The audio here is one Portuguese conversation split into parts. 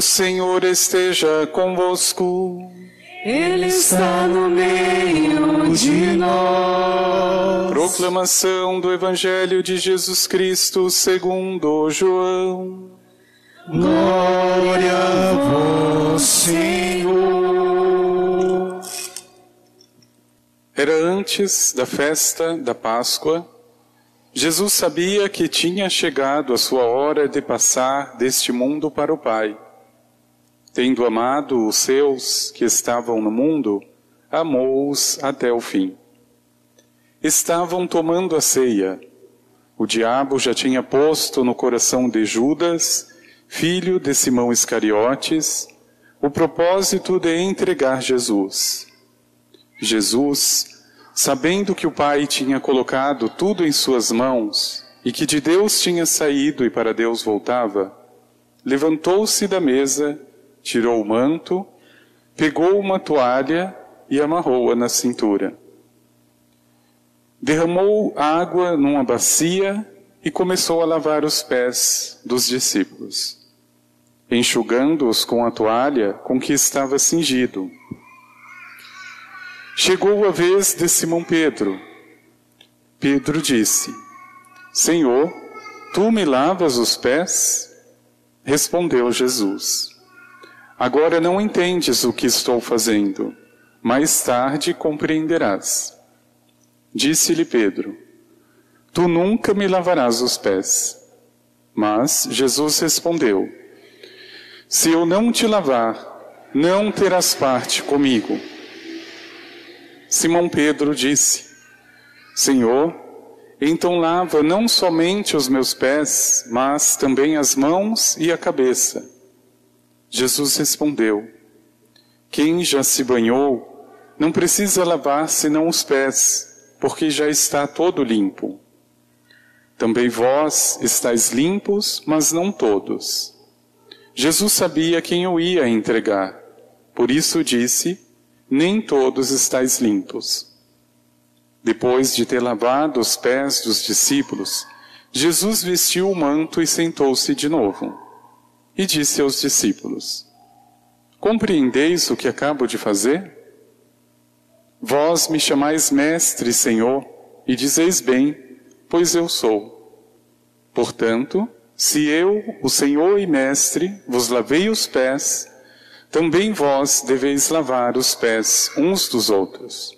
O Senhor esteja convosco. Ele está no meio de nós. Proclamação do Evangelho de Jesus Cristo segundo João. Glória a vós, Senhor. Era antes da festa da Páscoa. Jesus sabia que tinha chegado a sua hora de passar deste mundo para o Pai. Tendo amado os seus que estavam no mundo, amou-os até o fim. Estavam tomando a ceia. O diabo já tinha posto no coração de Judas, filho de Simão Iscariotes, o propósito de entregar Jesus. Jesus, sabendo que o Pai tinha colocado tudo em suas mãos e que de Deus tinha saído e para Deus voltava, levantou-se da mesa tirou o manto, pegou uma toalha e amarrou-a na cintura. Derramou água numa bacia e começou a lavar os pés dos discípulos, enxugando-os com a toalha com que estava cingido. Chegou a vez de Simão Pedro. Pedro disse: Senhor, tu me lavas os pés? Respondeu Jesus: Agora não entendes o que estou fazendo, mais tarde compreenderás. Disse-lhe Pedro: Tu nunca me lavarás os pés. Mas Jesus respondeu: Se eu não te lavar, não terás parte comigo. Simão Pedro disse: Senhor, então lava não somente os meus pés, mas também as mãos e a cabeça. Jesus respondeu: Quem já se banhou não precisa lavar senão os pés, porque já está todo limpo. Também vós estáis limpos, mas não todos. Jesus sabia quem eu ia entregar, por isso disse: Nem todos estáis limpos. Depois de ter lavado os pés dos discípulos, Jesus vestiu o manto e sentou-se de novo e disse aos discípulos: Compreendeis o que acabo de fazer? Vós me chamais Mestre, Senhor, e dizeis bem, pois eu sou. Portanto, se eu, o Senhor e Mestre, vos lavei os pés, também vós deveis lavar os pés uns dos outros.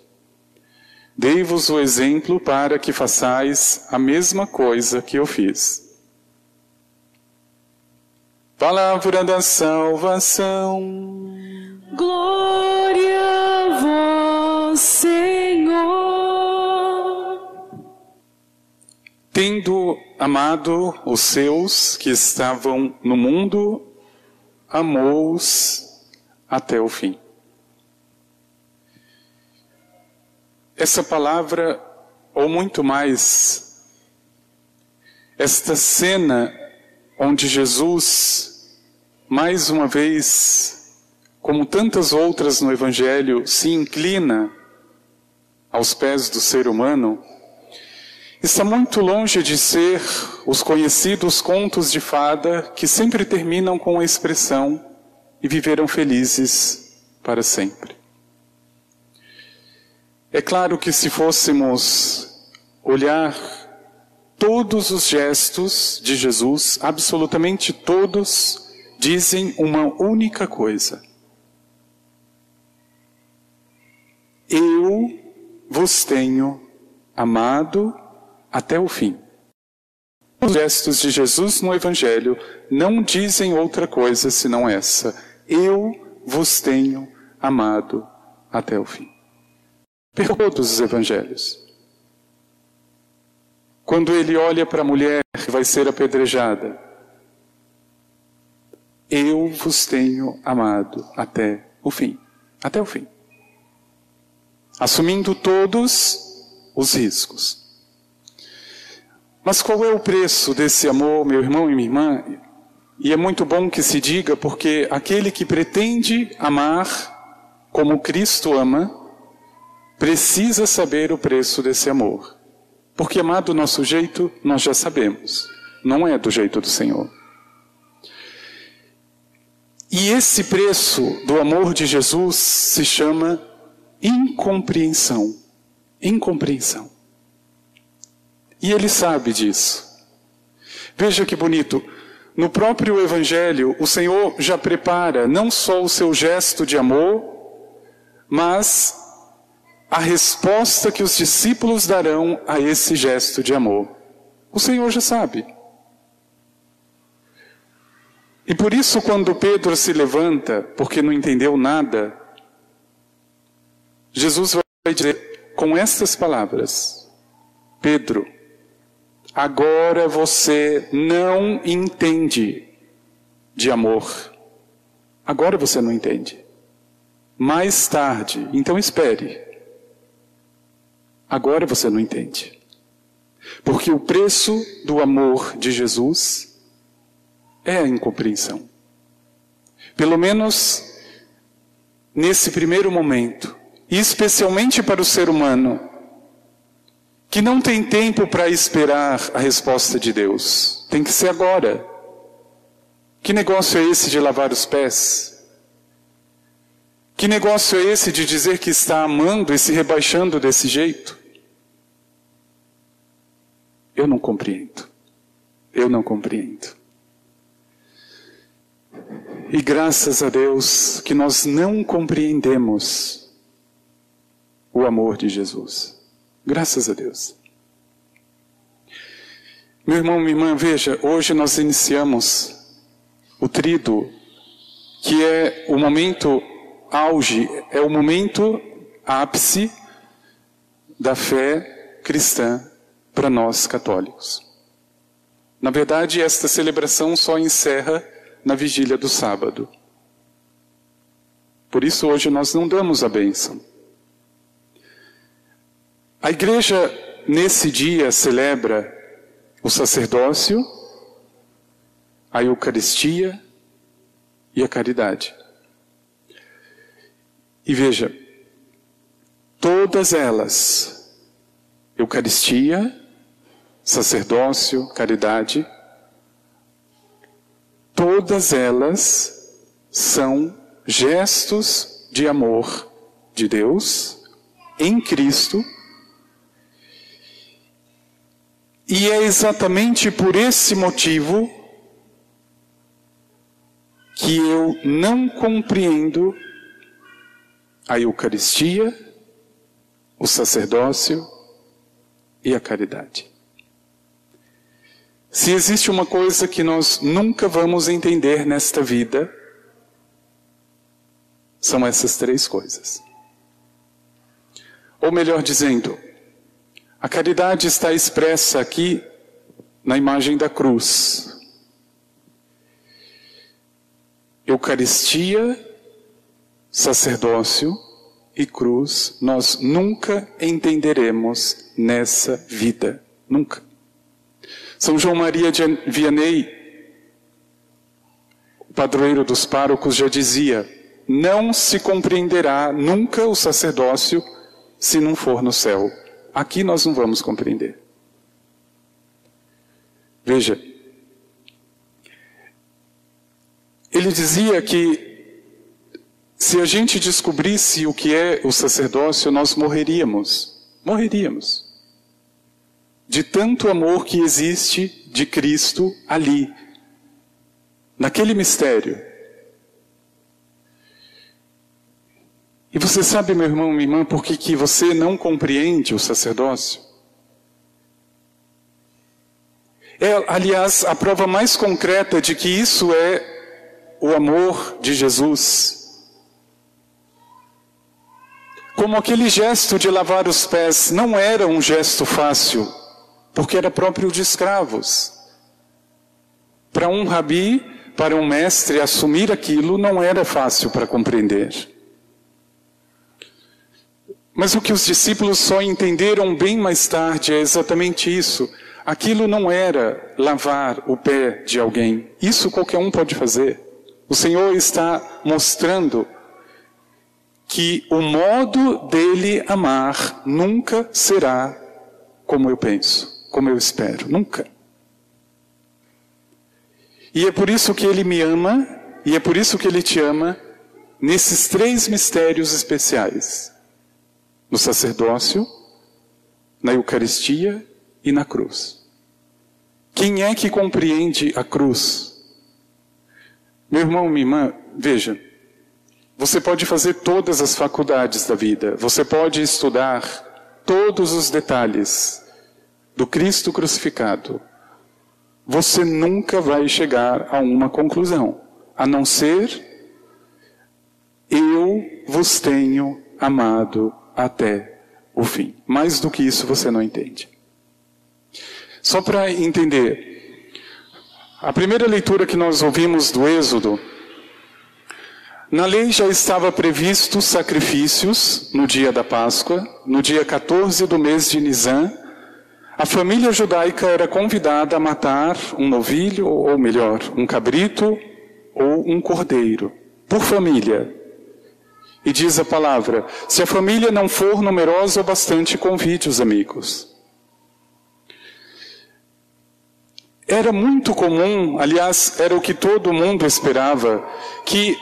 Dei-vos o exemplo para que façais a mesma coisa que eu fiz. Palavra da salvação. Glória a vós, Senhor. Tendo amado os seus que estavam no mundo, amou-os até o fim. Essa palavra, ou muito mais, esta cena onde Jesus mais uma vez, como tantas outras no Evangelho, se inclina aos pés do ser humano, está muito longe de ser os conhecidos contos de fada que sempre terminam com a expressão e viveram felizes para sempre. É claro que se fôssemos olhar todos os gestos de Jesus, absolutamente todos, dizem uma única coisa: Eu vos tenho amado até o fim. Os gestos de Jesus no Evangelho não dizem outra coisa senão essa: Eu vos tenho amado até o fim. Todos os Evangelhos. Quando ele olha para a mulher que vai ser apedrejada, eu vos tenho amado até o fim. Até o fim. Assumindo todos os riscos. Mas qual é o preço desse amor, meu irmão e minha irmã? E é muito bom que se diga, porque aquele que pretende amar como Cristo ama, precisa saber o preço desse amor. Porque amar do nosso jeito, nós já sabemos. Não é do jeito do Senhor. E esse preço do amor de Jesus se chama incompreensão. Incompreensão. E ele sabe disso. Veja que bonito. No próprio Evangelho, o Senhor já prepara não só o seu gesto de amor, mas a resposta que os discípulos darão a esse gesto de amor. O Senhor já sabe. E por isso, quando Pedro se levanta, porque não entendeu nada, Jesus vai dizer com estas palavras: Pedro, agora você não entende de amor. Agora você não entende. Mais tarde, então espere. Agora você não entende. Porque o preço do amor de Jesus é a incompreensão. Pelo menos nesse primeiro momento, e especialmente para o ser humano, que não tem tempo para esperar a resposta de Deus. Tem que ser agora. Que negócio é esse de lavar os pés? Que negócio é esse de dizer que está amando e se rebaixando desse jeito? Eu não compreendo. Eu não compreendo. E graças a Deus que nós não compreendemos o amor de Jesus. Graças a Deus. Meu irmão, minha irmã, veja, hoje nós iniciamos o trido, que é o momento auge, é o momento ápice da fé cristã para nós católicos. Na verdade, esta celebração só encerra na vigília do sábado. Por isso hoje nós não damos a bênção. A igreja nesse dia celebra o sacerdócio, a Eucaristia e a caridade. E veja, todas elas, Eucaristia, sacerdócio, caridade, todas elas são gestos de amor de Deus em Cristo. E é exatamente por esse motivo que eu não compreendo a Eucaristia, o sacerdócio e a caridade. Se existe uma coisa que nós nunca vamos entender nesta vida, são essas três coisas. Ou melhor dizendo, a caridade está expressa aqui na imagem da cruz. Eucaristia, sacerdócio e cruz, nós nunca entenderemos nessa vida. Nunca. São João Maria de Vianney, padroeiro dos párocos, já dizia: não se compreenderá nunca o sacerdócio se não for no céu. Aqui nós não vamos compreender. Veja, ele dizia que se a gente descobrisse o que é o sacerdócio, nós morreríamos. Morreríamos de tanto amor que existe de Cristo ali, naquele mistério. E você sabe, meu irmão, minha irmã, por que, que você não compreende o sacerdócio? É, aliás, a prova mais concreta de que isso é o amor de Jesus. Como aquele gesto de lavar os pés não era um gesto fácil porque era próprio de escravos. Para um rabi, para um mestre, assumir aquilo não era fácil para compreender. Mas o que os discípulos só entenderam bem mais tarde é exatamente isso. Aquilo não era lavar o pé de alguém. Isso qualquer um pode fazer. O Senhor está mostrando que o modo dele amar nunca será como eu penso como eu espero. Nunca. E é por isso que Ele me ama E é por isso que ele te ama nesses três mistérios especiais: no sacerdócio, na Eucaristia e na cruz. Quem é que compreende a cruz? Meu irmão, minha irmã, veja, você pode fazer todas as faculdades da vida, você pode estudar todos os detalhes do Cristo crucificado. Você nunca vai chegar a uma conclusão, a não ser eu vos tenho amado até o fim. Mais do que isso você não entende. Só para entender, a primeira leitura que nós ouvimos do Êxodo, na lei já estava previsto sacrifícios no dia da Páscoa, no dia 14 do mês de Nisan. A família judaica era convidada a matar um novilho, ou melhor, um cabrito ou um cordeiro, por família. E diz a palavra: se a família não for numerosa o bastante, convide os amigos. Era muito comum, aliás, era o que todo mundo esperava, que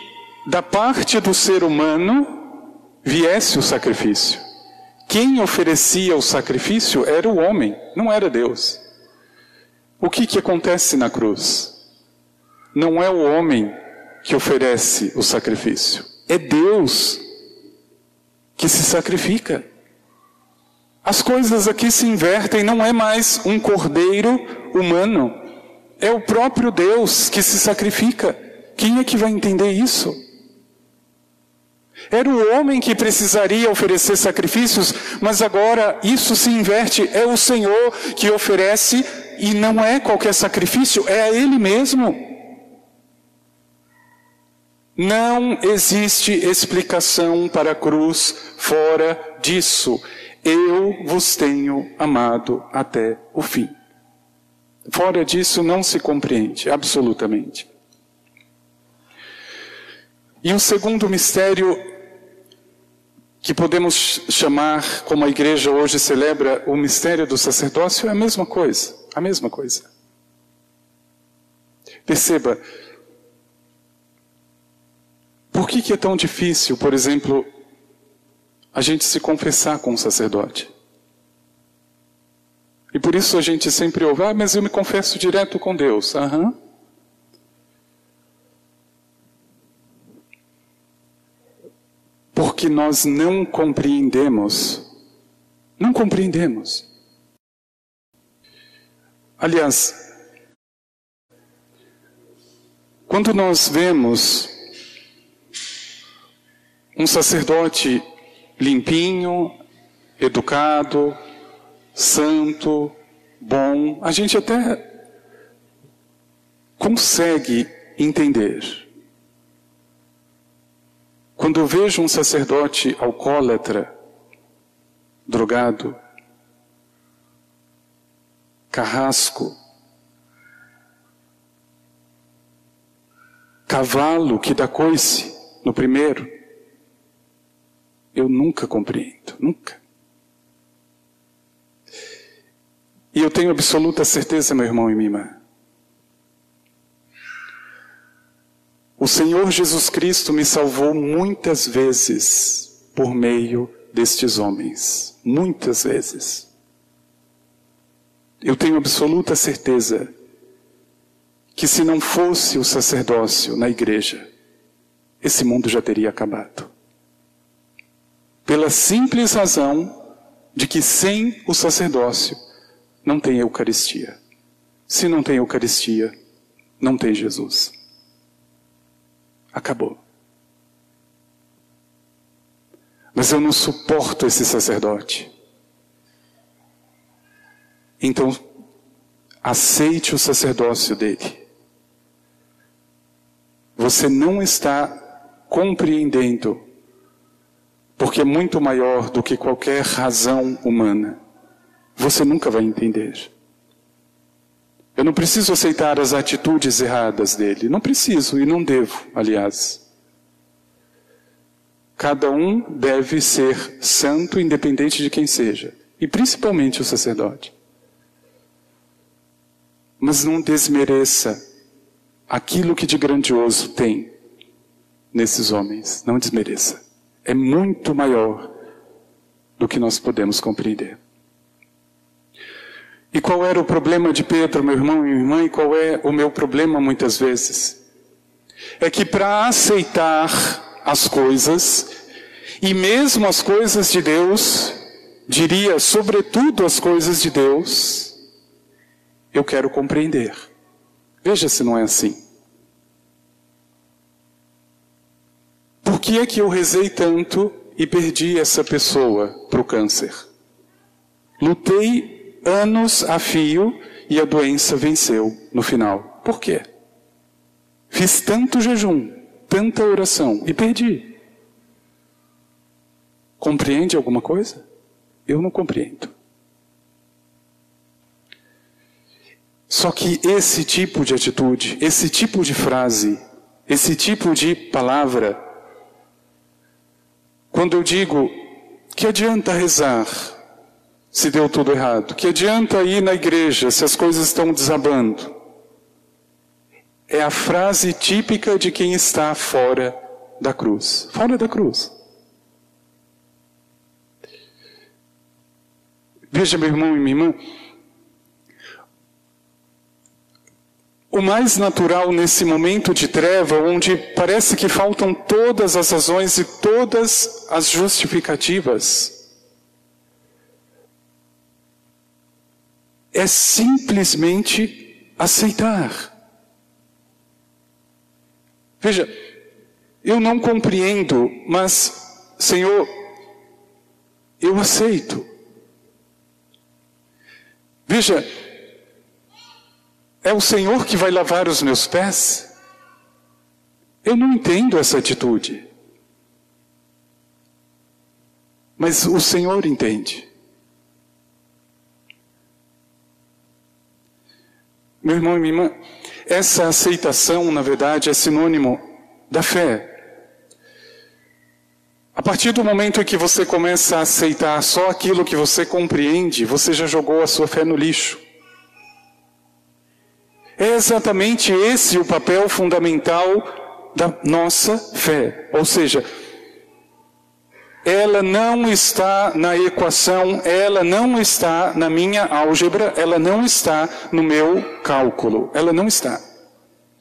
da parte do ser humano viesse o sacrifício. Quem oferecia o sacrifício era o homem, não era Deus. O que, que acontece na cruz? Não é o homem que oferece o sacrifício, é Deus que se sacrifica. As coisas aqui se invertem, não é mais um cordeiro humano, é o próprio Deus que se sacrifica. Quem é que vai entender isso? Era o homem que precisaria oferecer sacrifícios, mas agora isso se inverte. É o Senhor que oferece e não é qualquer sacrifício, é a Ele mesmo. Não existe explicação para a cruz fora disso. Eu vos tenho amado até o fim. Fora disso não se compreende, absolutamente. E o segundo mistério que podemos chamar, como a igreja hoje celebra, o mistério do sacerdócio é a mesma coisa, a mesma coisa. Perceba, por que, que é tão difícil, por exemplo, a gente se confessar com o sacerdote? E por isso a gente sempre ouve, ah, mas eu me confesso direto com Deus. Aham. Porque nós não compreendemos, não compreendemos. Aliás, quando nós vemos um sacerdote limpinho, educado, santo, bom, a gente até consegue entender. Quando eu vejo um sacerdote alcoólatra, drogado, carrasco, cavalo que dá coice no primeiro, eu nunca compreendo, nunca. E eu tenho absoluta certeza, meu irmão e minha irmã. O Senhor Jesus Cristo me salvou muitas vezes por meio destes homens. Muitas vezes. Eu tenho absoluta certeza que se não fosse o sacerdócio na igreja, esse mundo já teria acabado pela simples razão de que sem o sacerdócio não tem Eucaristia. Se não tem Eucaristia, não tem Jesus. Acabou. Mas eu não suporto esse sacerdote. Então, aceite o sacerdócio dele. Você não está compreendendo porque é muito maior do que qualquer razão humana. Você nunca vai entender. Eu não preciso aceitar as atitudes erradas dele. Não preciso e não devo, aliás. Cada um deve ser santo, independente de quem seja, e principalmente o sacerdote. Mas não desmereça aquilo que de grandioso tem nesses homens. Não desmereça. É muito maior do que nós podemos compreender. E qual era o problema de Pedro, meu irmão e minha irmã, e qual é o meu problema muitas vezes? É que para aceitar as coisas, e mesmo as coisas de Deus, diria, sobretudo as coisas de Deus, eu quero compreender. Veja se não é assim. Por que é que eu rezei tanto e perdi essa pessoa para o câncer? Lutei anos a fio e a doença venceu no final. Por quê? Fiz tanto jejum, tanta oração e perdi. Compreende alguma coisa? Eu não compreendo. Só que esse tipo de atitude, esse tipo de frase, esse tipo de palavra, quando eu digo que adianta rezar, se deu tudo errado? Que adianta ir na igreja se as coisas estão desabando? É a frase típica de quem está fora da cruz. Fora da cruz. Veja, meu irmão e minha irmã. O mais natural nesse momento de treva, onde parece que faltam todas as razões e todas as justificativas, é simplesmente aceitar. Veja, eu não compreendo, mas, Senhor, eu aceito. Veja, é o Senhor que vai lavar os meus pés? Eu não entendo essa atitude. Mas o Senhor entende. Meu irmão e minha irmã, essa aceitação, na verdade, é sinônimo da fé. A partir do momento em que você começa a aceitar só aquilo que você compreende, você já jogou a sua fé no lixo. É exatamente esse o papel fundamental da nossa fé. Ou seja, ela não está na equação, ela não está na minha álgebra, ela não está no meu cálculo, ela não está.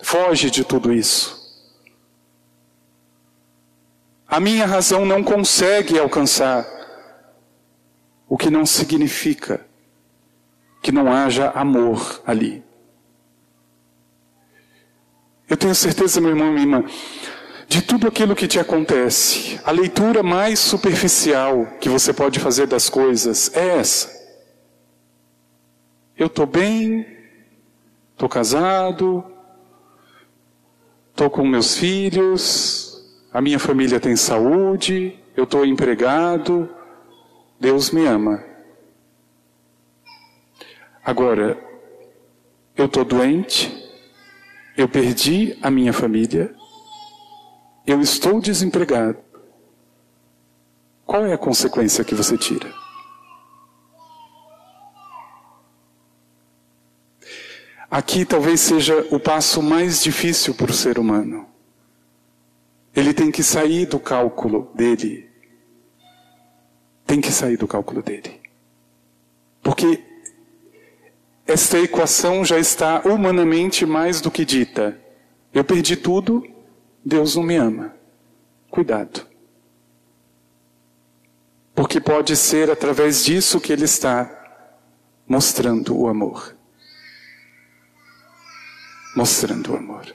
Foge de tudo isso. A minha razão não consegue alcançar, o que não significa que não haja amor ali. Eu tenho certeza, meu irmão e minha irmã, de tudo aquilo que te acontece, a leitura mais superficial que você pode fazer das coisas é essa. Eu estou bem, estou casado, estou com meus filhos, a minha família tem saúde, eu estou empregado, Deus me ama. Agora, eu estou doente, eu perdi a minha família, eu estou desempregado. Qual é a consequência que você tira? Aqui talvez seja o passo mais difícil para o ser humano. Ele tem que sair do cálculo dele. Tem que sair do cálculo dele. Porque esta equação já está humanamente mais do que dita. Eu perdi tudo, Deus não me ama. Cuidado. Porque pode ser através disso que Ele está mostrando o amor. Mostrando o amor.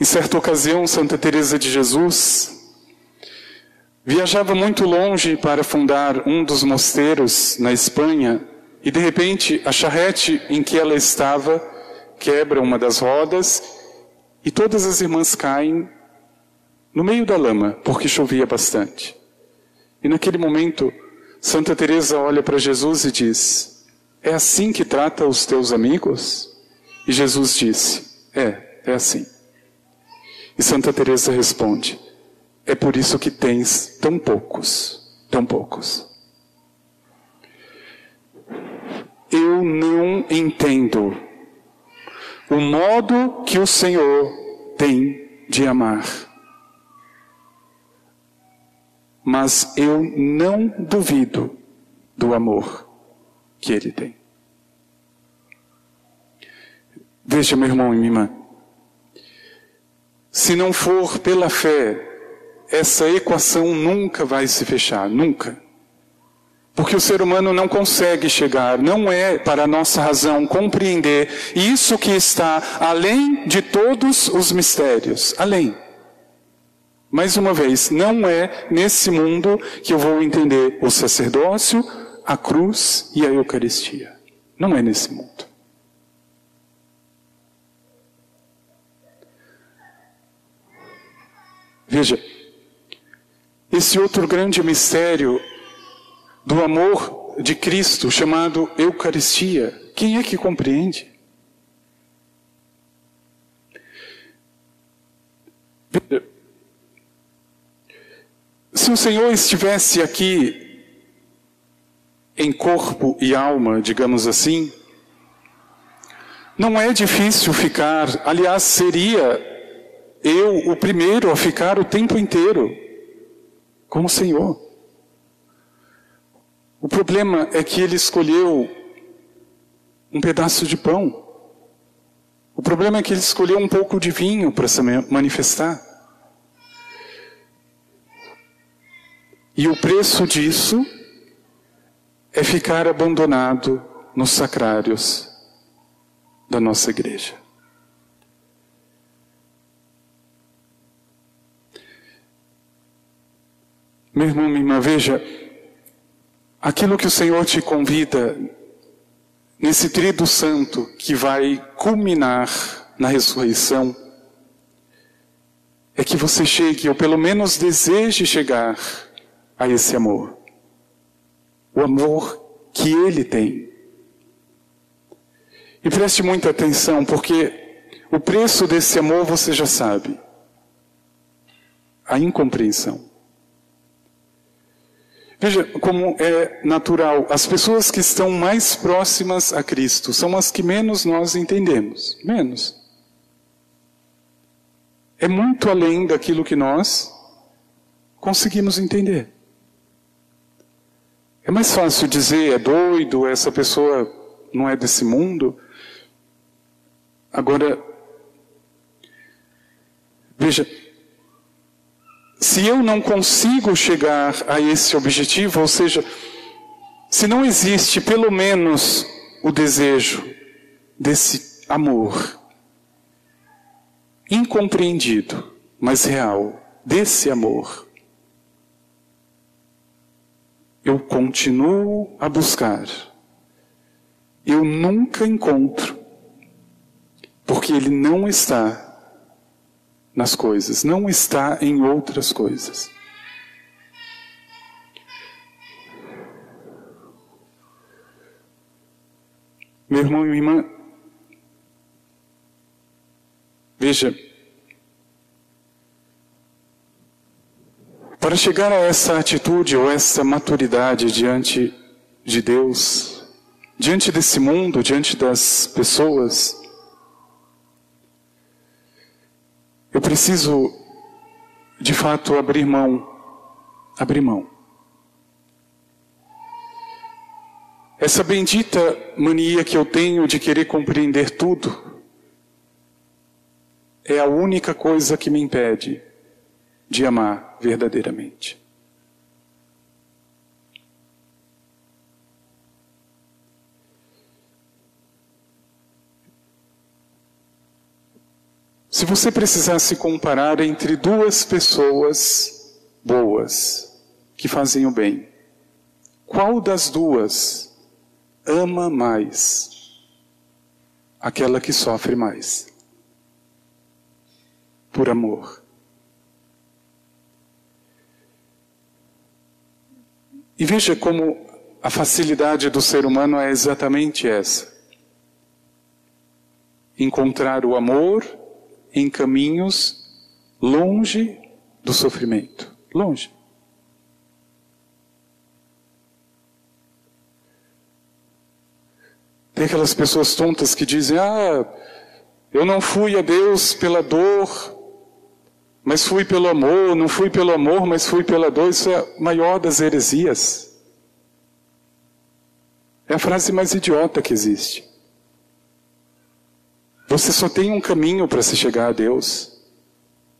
Em certa ocasião, Santa Teresa de Jesus viajava muito longe para fundar um dos mosteiros na Espanha e de repente a charrete em que ela estava quebra uma das rodas e todas as irmãs caem no meio da lama, porque chovia bastante. E naquele momento, Santa Teresa olha para Jesus e diz: "É assim que trata os teus amigos?" E Jesus disse: "É, é assim." E Santa Teresa responde: "É por isso que tens tão poucos, tão poucos." Eu não entendo o modo que o Senhor tem de amar. Mas eu não duvido do amor que ele tem. Veja, meu irmão e minha irmã, se não for pela fé, essa equação nunca vai se fechar, nunca. Porque o ser humano não consegue chegar, não é para a nossa razão compreender isso que está além de todos os mistérios, além. Mais uma vez, não é nesse mundo que eu vou entender o sacerdócio, a cruz e a Eucaristia. Não é nesse mundo. Veja, esse outro grande mistério do amor de Cristo, chamado Eucaristia, quem é que compreende? Se o Senhor estivesse aqui em corpo e alma, digamos assim, não é difícil ficar, aliás, seria eu o primeiro a ficar o tempo inteiro com o Senhor. O problema é que ele escolheu um pedaço de pão. O problema é que ele escolheu um pouco de vinho para se manifestar. E o preço disso é ficar abandonado nos sacrários da nossa igreja. Meu irmão, minha irmã, veja, aquilo que o Senhor te convida nesse trido santo que vai culminar na ressurreição, é que você chegue, ou pelo menos deseje chegar a esse amor. O amor que Ele tem. E preste muita atenção, porque o preço desse amor você já sabe: a incompreensão. Veja como é natural. As pessoas que estão mais próximas a Cristo são as que menos nós entendemos. Menos. É muito além daquilo que nós conseguimos entender. É mais fácil dizer é doido, essa pessoa não é desse mundo. Agora, veja, se eu não consigo chegar a esse objetivo, ou seja, se não existe pelo menos o desejo desse amor incompreendido, mas real, desse amor, eu continuo a buscar. Eu nunca encontro, porque ele não está nas coisas, não está em outras coisas. Meu irmão e minha irmã, veja, para chegar a essa atitude ou essa maturidade diante de Deus, diante desse mundo, diante das pessoas, Eu preciso, de fato, abrir mão. Abrir mão. Essa bendita mania que eu tenho de querer compreender tudo é a única coisa que me impede de amar verdadeiramente. Se você precisasse comparar entre duas pessoas boas, que fazem o bem, qual das duas ama mais? Aquela que sofre mais. Por amor. E veja como a facilidade do ser humano é exatamente essa: encontrar o amor em caminhos longe do sofrimento. Longe. Tem aquelas pessoas tontas que dizem: Ah, Eu não fui a Deus pela dor, mas fui pelo amor, não fui pelo amor, mas fui pela dor. Isso é a maior das heresias. É a frase mais idiota que existe. Você só tem um caminho para se chegar a Deus.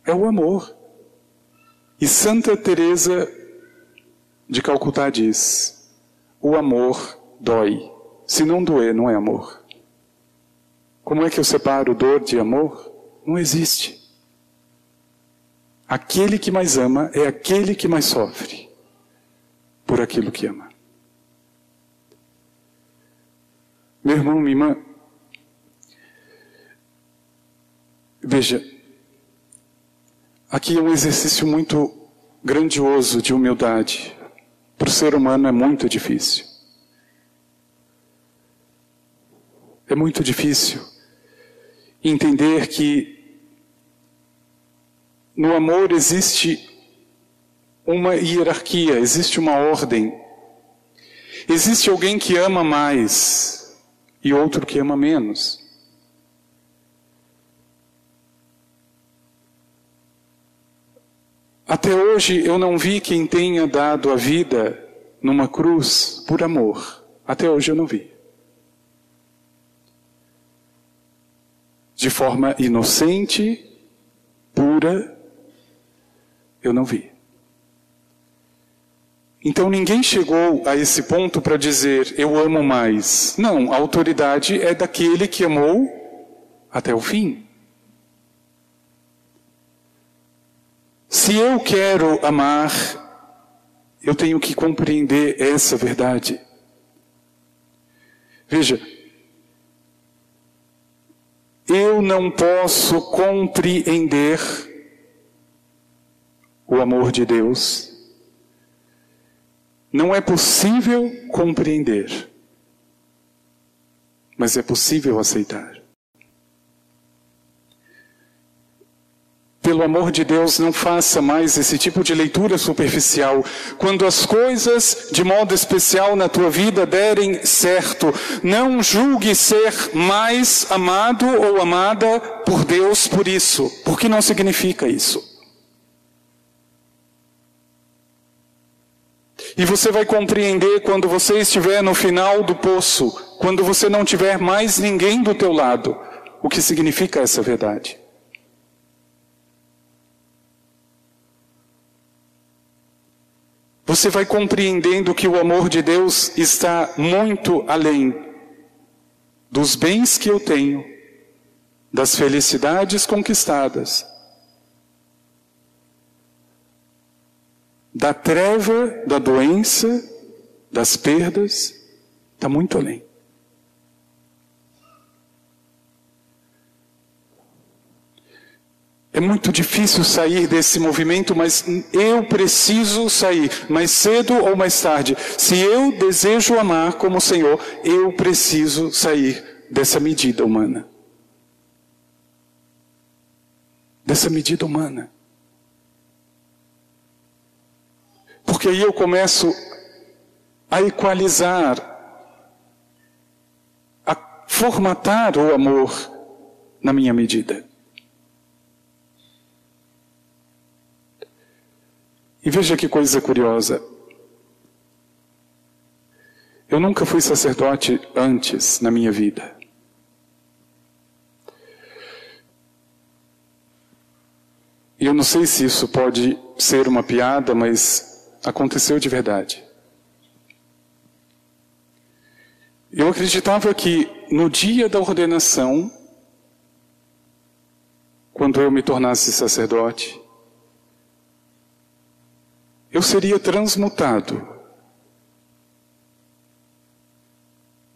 É o amor. E Santa Teresa de Calcutá diz: o amor dói. Se não doer, não é amor. Como é que eu separo dor de amor? Não existe. Aquele que mais ama é aquele que mais sofre por aquilo que ama. Meu irmão, minha irmã, veja, aqui é um exercício muito grandioso de humildade. Para o ser humano é muito difícil. É muito difícil entender que no amor existe uma hierarquia, existe uma ordem. Existe alguém que ama mais e outro que ama menos. Até hoje eu não vi quem tenha dado a vida numa cruz por amor. Até hoje eu não vi. De forma inocente, pura, eu não vi. Então ninguém chegou a esse ponto para dizer eu amo mais. Não, a autoridade é daquele que amou até o fim. Se eu quero amar, eu tenho que compreender essa verdade. Veja, eu não posso compreender o amor de Deus. Não é possível compreender, mas é possível aceitar. Pelo amor de Deus, não faça mais esse tipo de leitura superficial. Quando as coisas, de modo especial na tua vida, derem certo, não julgue ser mais amado ou amada por Deus por isso, porque não significa isso. E você vai compreender quando você estiver no final do poço, quando você não tiver mais ninguém do teu lado, o que significa essa verdade. Você vai compreendendo que o amor de Deus está muito além dos bens que eu tenho, das felicidades conquistadas, da treva, da doença, das perdas, está muito além. É muito difícil sair desse movimento, mas eu preciso sair, mais cedo ou mais tarde. Se eu desejo amar como o Senhor, eu preciso sair dessa medida humana. Dessa medida humana. Porque aí eu começo a equalizar, a formatar o amor na minha medida. E veja que coisa curiosa. Eu nunca fui sacerdote antes na minha vida. E eu não sei se isso pode ser uma piada, mas aconteceu de verdade. Eu acreditava que no dia da ordenação, quando eu me tornasse sacerdote, eu seria transmutado.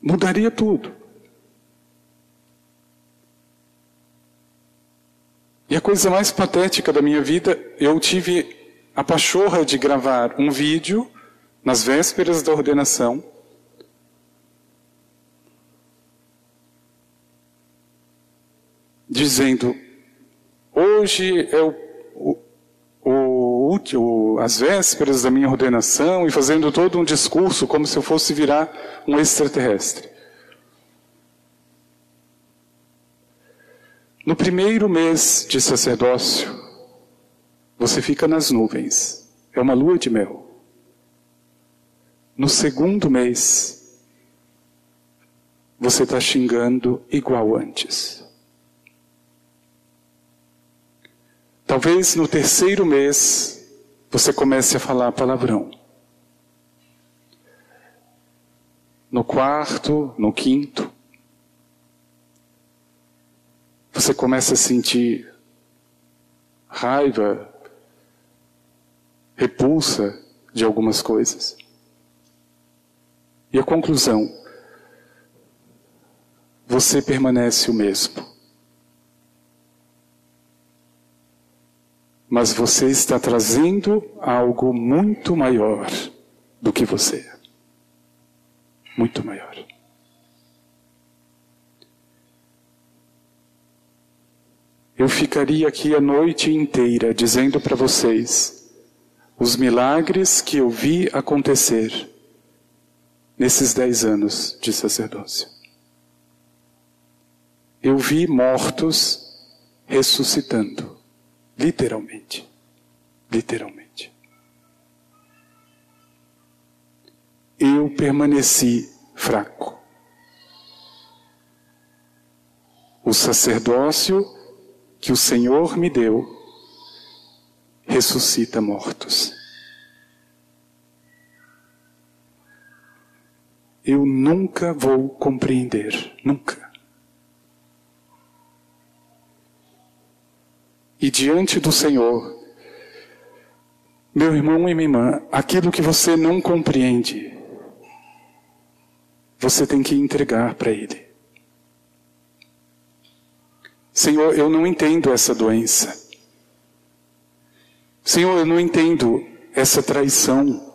Mudaria tudo. E a coisa mais patética da minha vida, eu tive a pachorra de gravar um vídeo nas vésperas da ordenação. Dizendo: hoje é o o, as vésperas da minha ordenação e fazendo todo um discurso como se eu fosse virar um extraterrestre. No primeiro mês de sacerdócio, você fica nas nuvens. É uma lua de mel. No segundo mês, você está xingando igual antes. Talvez no terceiro mês, você comece a falar palavrão. No quarto, no quinto, você começa a sentir raiva, repulsa de algumas coisas. E a conclusão, você permanece o mesmo. Mas você está trazendo algo muito maior do que você. Muito maior. Eu ficaria aqui a noite inteira dizendo para vocês os milagres que eu vi acontecer nesses dez anos de sacerdócio. Eu vi mortos ressuscitando, literalmente. Literalmente. Eu permaneci fraco. O sacerdócio que o Senhor me deu ressuscita mortos. Eu nunca vou compreender, nunca. E diante do Senhor, meu irmão e minha irmã, aquilo que você não compreende, você tem que entregar para Ele. Senhor, eu não entendo essa doença. Senhor, eu não entendo essa traição.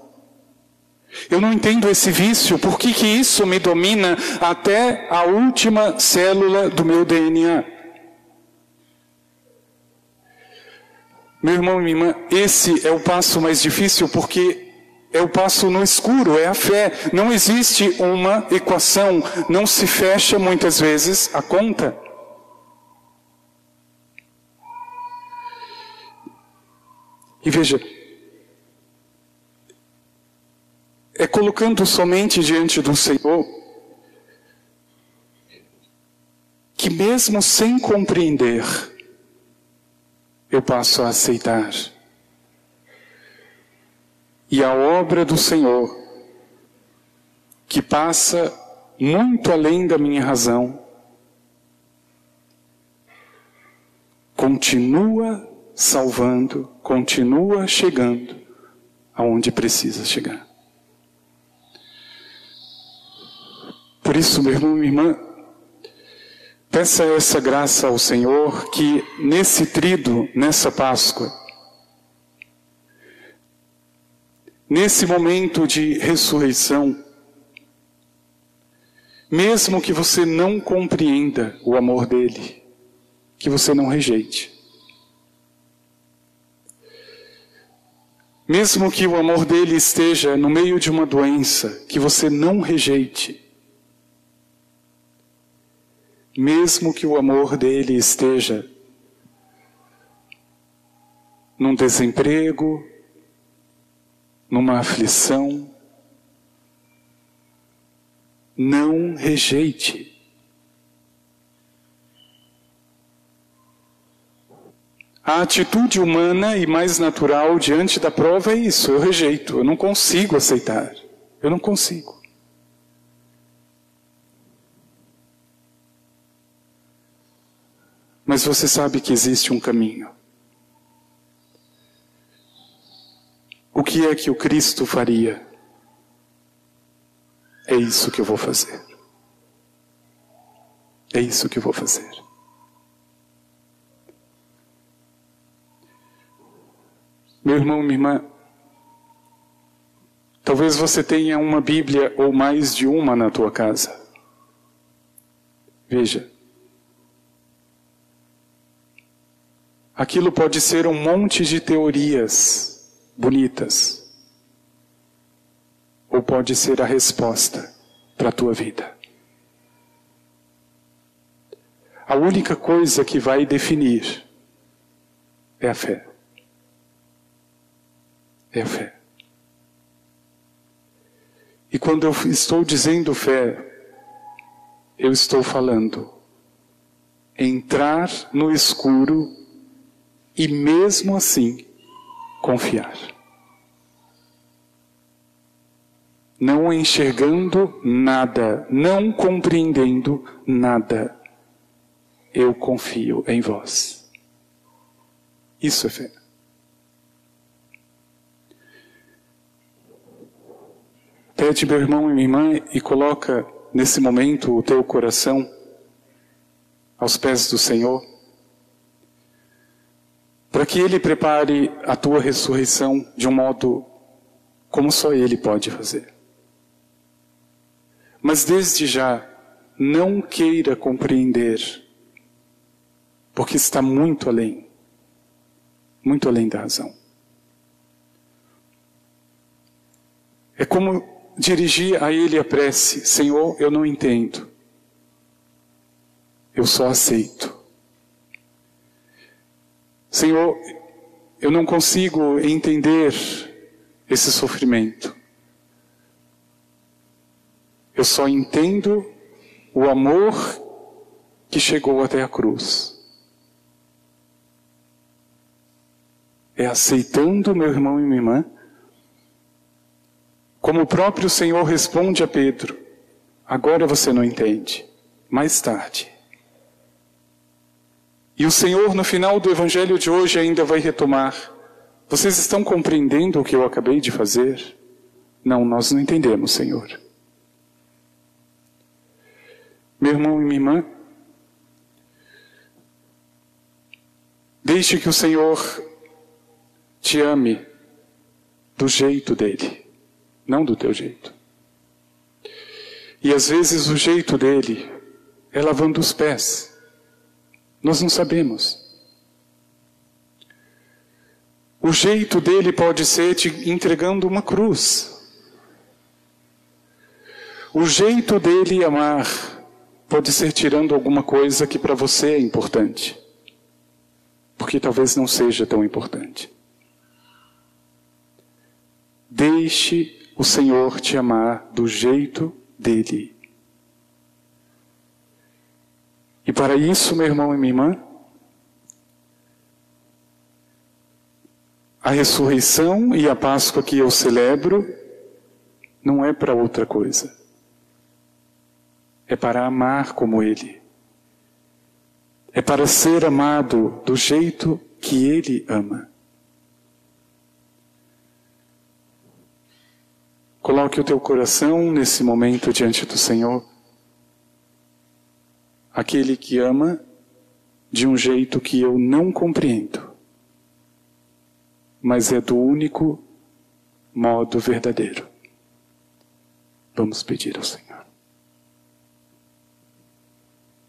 Eu não entendo esse vício, por que, que isso me domina até a última célula do meu DNA? Meu irmão e minha irmã, esse é o passo mais difícil porque é o passo no escuro, é a fé. Não existe uma equação, não se fecha muitas vezes a conta. E veja, é colocando somente diante do Senhor que, mesmo sem compreender, eu passo a aceitar. E a obra do Senhor, que passa muito além da minha razão, continua salvando, continua chegando aonde precisa chegar. Por isso, meu irmão minha irmã, peça essa graça ao Senhor que nesse trido, nessa Páscoa, nesse momento de ressurreição, mesmo que você não compreenda o amor dele, que você não rejeite. Mesmo que o amor dele esteja no meio de uma doença, que você não rejeite. Mesmo que o amor dele esteja num desemprego, numa aflição, não rejeite. A atitude humana e mais natural diante da prova é isso: eu rejeito, eu não consigo aceitar, eu não consigo. Mas você sabe que existe um caminho. O que é que o Cristo faria? É isso que eu vou fazer. É isso que eu vou fazer. Meu irmão, minha irmã, talvez você tenha uma Bíblia ou mais de uma na tua casa. Veja. Aquilo pode ser um monte de teorias bonitas, ou pode ser a resposta para a tua vida. a única coisa que vai definir é a fé. É a fé. E quando eu estou dizendo fé, eu estou falando entrar no escuro e mesmo assim confiar. Não enxergando nada, não compreendendo nada, eu confio em vós. Isso é fé. Pede, meu irmão e minha irmã, e coloca nesse momento o teu coração aos pés do Senhor, para que Ele prepare a tua ressurreição de um modo como só Ele pode fazer. Mas desde já, não queira compreender, porque está muito além, muito além da razão. É como dirigir a Ele a prece: Senhor, eu não entendo, eu só aceito. Senhor, eu não consigo entender esse sofrimento. Eu só entendo o amor que chegou até a cruz. É aceitando meu irmão e minha irmã, como o próprio Senhor responde a Pedro: agora você não entende, mais tarde. E o Senhor, no final do evangelho de hoje, ainda vai retomar: vocês estão compreendendo o que eu acabei de fazer? Não, nós não entendemos, Senhor. Meu irmão e minha irmã, deixe que o Senhor te ame do jeito dele, não do teu jeito. E às vezes o jeito dele é lavando os pés. Nós não sabemos. O jeito dele pode ser te entregando uma cruz. O jeito dele amar pode ser tirando alguma coisa que para você é importante, porque talvez não seja tão importante. Deixe o Senhor te amar do jeito dele. E para isso, meu irmão e minha irmã, a ressurreição e a Páscoa que eu celebro não é para outra coisa é para amar como Ele. É para ser amado do jeito que Ele ama. Coloque o teu coração nesse momento diante do Senhor. Aquele que ama de um jeito que eu não compreendo, mas é do único modo verdadeiro. Vamos pedir ao Senhor.